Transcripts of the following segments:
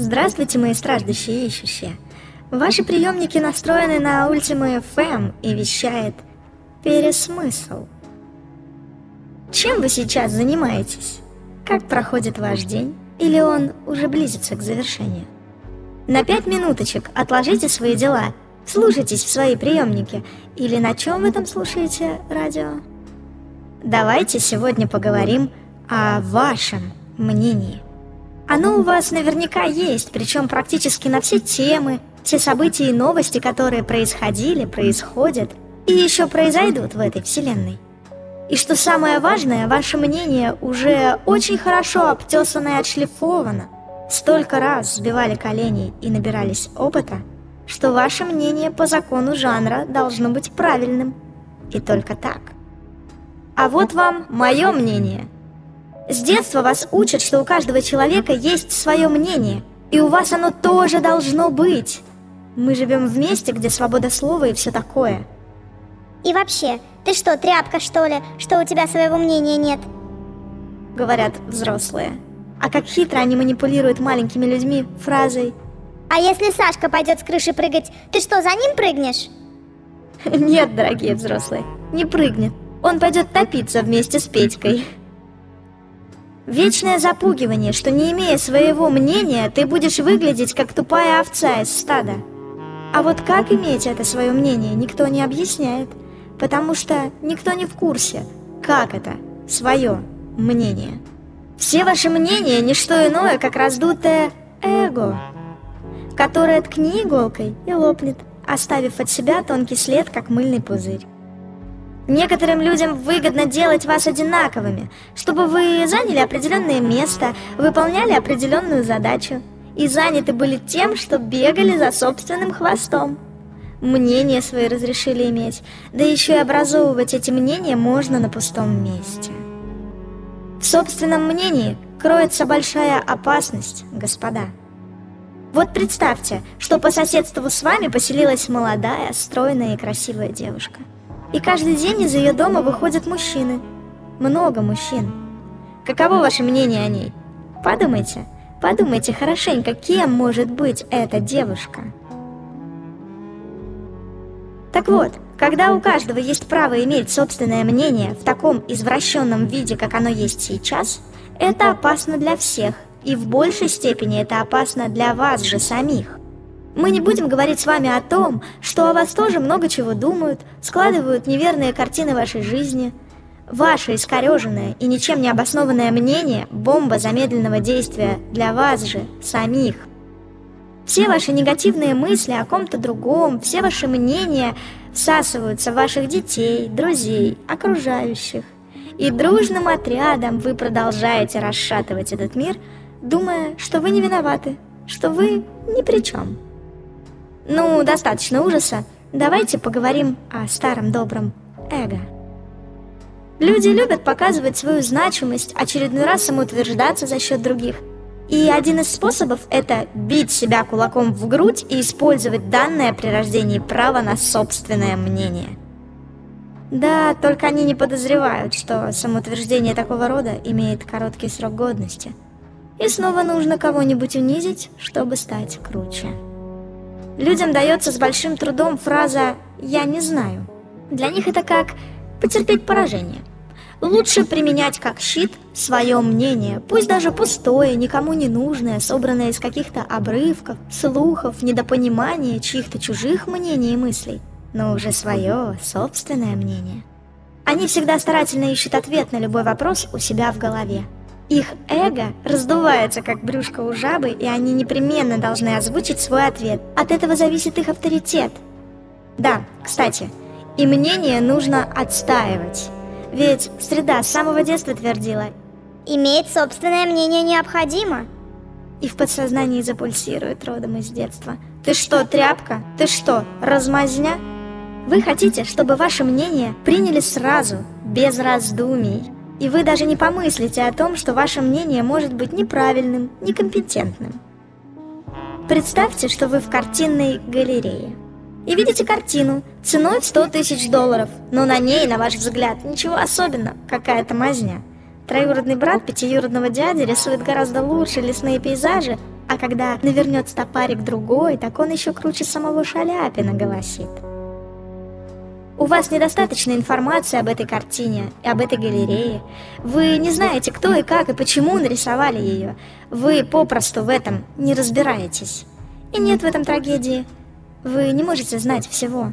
Здравствуйте, мои страждущие и ищущие. Ваши приемники настроены на Ultima FM и вещает «Пересмысл». Чем вы сейчас занимаетесь? Как проходит ваш день? Или он уже близится к завершению? На пять минуточек отложите свои дела, слушайтесь в свои приемники. Или на чем вы там слушаете радио? Давайте сегодня поговорим о вашем мнении. Оно у вас наверняка есть, причем практически на все темы, все события и новости, которые происходили, происходят и еще произойдут в этой вселенной. И что самое важное, ваше мнение уже очень хорошо обтесано и отшлифовано. Столько раз сбивали колени и набирались опыта, что ваше мнение по закону жанра должно быть правильным. И только так. А вот вам мое мнение. С детства вас учат, что у каждого человека есть свое мнение, и у вас оно тоже должно быть. Мы живем в месте, где свобода слова и все такое. И вообще, ты что, тряпка, что ли, что у тебя своего мнения нет? Говорят взрослые. А как хитро они манипулируют маленькими людьми фразой А если Сашка пойдет с крыши прыгать, ты что, за ним прыгнешь? Нет, дорогие взрослые, не прыгнет. Он пойдет топиться вместе с Петькой. Вечное запугивание, что не имея своего мнения, ты будешь выглядеть как тупая овца из стада. А вот как иметь это свое мнение, никто не объясняет потому что никто не в курсе, как это свое мнение. Все ваши мнения – не что иное, как раздутое эго, которое ткни иголкой и лопнет, оставив от себя тонкий след, как мыльный пузырь. Некоторым людям выгодно делать вас одинаковыми, чтобы вы заняли определенное место, выполняли определенную задачу и заняты были тем, что бегали за собственным хвостом мнения свои разрешили иметь, да еще и образовывать эти мнения можно на пустом месте. В собственном мнении кроется большая опасность, господа. Вот представьте, что по соседству с вами поселилась молодая, стройная и красивая девушка. И каждый день из ее дома выходят мужчины. Много мужчин. Каково ваше мнение о ней? Подумайте, подумайте хорошенько, кем может быть эта девушка. Так вот, когда у каждого есть право иметь собственное мнение в таком извращенном виде, как оно есть сейчас, это опасно для всех, и в большей степени это опасно для вас же самих. Мы не будем говорить с вами о том, что о вас тоже много чего думают, складывают неверные картины вашей жизни. Ваше искореженное и ничем не обоснованное мнение – бомба замедленного действия для вас же самих. Все ваши негативные мысли о ком-то другом, все ваши мнения всасываются в ваших детей, друзей, окружающих. И дружным отрядом вы продолжаете расшатывать этот мир, думая, что вы не виноваты, что вы ни при чем. Ну, достаточно ужаса, давайте поговорим о старом добром эго. Люди любят показывать свою значимость, очередной раз самоутверждаться за счет других – и один из способов – это бить себя кулаком в грудь и использовать данное при рождении право на собственное мнение. Да, только они не подозревают, что самоутверждение такого рода имеет короткий срок годности. И снова нужно кого-нибудь унизить, чтобы стать круче. Людям дается с большим трудом фраза «я не знаю». Для них это как потерпеть поражение. Лучше применять как щит свое мнение, пусть даже пустое, никому не нужное, собранное из каких-то обрывков, слухов, недопонимания чьих-то чужих мнений и мыслей, но уже свое, собственное мнение. Они всегда старательно ищут ответ на любой вопрос у себя в голове. Их эго раздувается, как брюшко у жабы, и они непременно должны озвучить свой ответ. От этого зависит их авторитет. Да, кстати, и мнение нужно отстаивать. Ведь среда с самого детства твердила Иметь собственное мнение необходимо И в подсознании запульсирует родом из детства Ты что, тряпка? Ты что, размазня? Вы хотите, чтобы ваше мнение приняли сразу, без раздумий И вы даже не помыслите о том, что ваше мнение может быть неправильным, некомпетентным Представьте, что вы в картинной галерее и видите картину ценой в 100 тысяч долларов, но на ней, на ваш взгляд, ничего особенного, какая-то мазня. Троюродный брат пятиюродного дяди рисует гораздо лучше лесные пейзажи, А когда навернет стопарик другой, так он еще круче самого Шаляпина голосит. У вас недостаточно информации об этой картине и об этой галерее. Вы не знаете, кто и как и почему нарисовали ее. Вы попросту в этом не разбираетесь. И нет в этом трагедии. Вы не можете знать всего.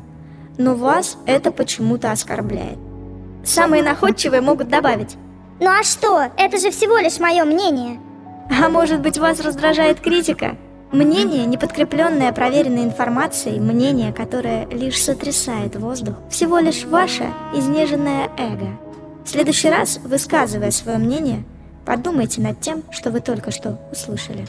Но вас это почему-то оскорбляет. Самые находчивые могут добавить. Ну а что? Это же всего лишь мое мнение. А может быть вас раздражает критика? Мнение, не подкрепленное проверенной информацией, мнение, которое лишь сотрясает воздух, всего лишь ваше изнеженное эго. В следующий раз, высказывая свое мнение, подумайте над тем, что вы только что услышали.